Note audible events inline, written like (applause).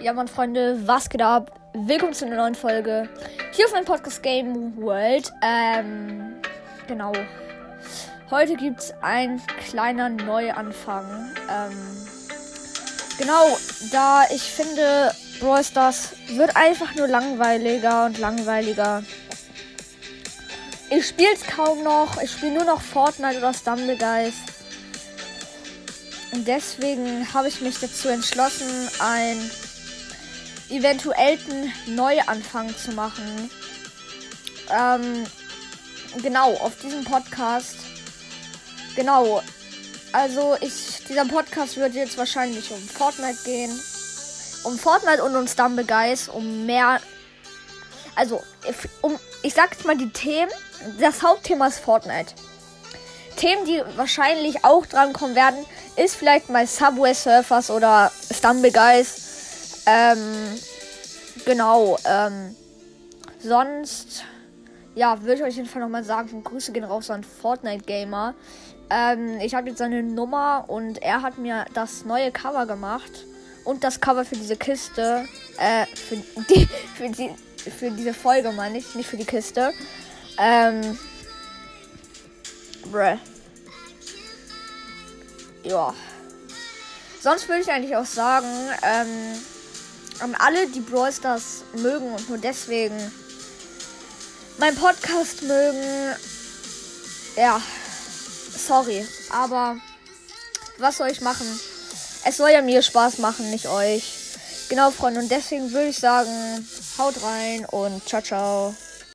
Ja, meine Freunde, was geht ab? Willkommen zu einer neuen Folge hier auf meinem Podcast Game World. Ähm, genau. Heute gibt es einen kleinen Neuanfang. Ähm, genau, da ich finde, Brawl Stars wird einfach nur langweiliger und langweiliger. Ich spiele es kaum noch. Ich spiele nur noch Fortnite oder Stumbleguys. Und deswegen habe ich mich dazu entschlossen, einen eventuellen Neuanfang zu machen. Ähm, genau, auf diesem Podcast. Genau. Also ich, dieser Podcast wird jetzt wahrscheinlich um Fortnite gehen. Um Fortnite und um Stumble Guys, um mehr. Also, um, ich sag jetzt mal die Themen. Das Hauptthema ist Fortnite. Themen, die wahrscheinlich auch dran kommen werden, ist vielleicht mal Subway Surfers oder Stumble Guys. Ähm, genau. Ähm, sonst, ja, würde ich euch auf jeden Fall nochmal sagen, Grüße gehen raus an Fortnite Gamer. Ähm, ich habe jetzt seine Nummer und er hat mir das neue Cover gemacht. Und das Cover für diese Kiste. Äh, für die, (laughs) für die, für diese Folge meine ich, nicht für die Kiste. Ähm, Bruh. Ja. Sonst würde ich eigentlich auch sagen, ähm, an alle, die Brawl Stars mögen und nur deswegen mein Podcast mögen, ja, sorry, aber was soll ich machen? Es soll ja mir Spaß machen, nicht euch. Genau, Freunde, und deswegen würde ich sagen, haut rein und ciao, ciao.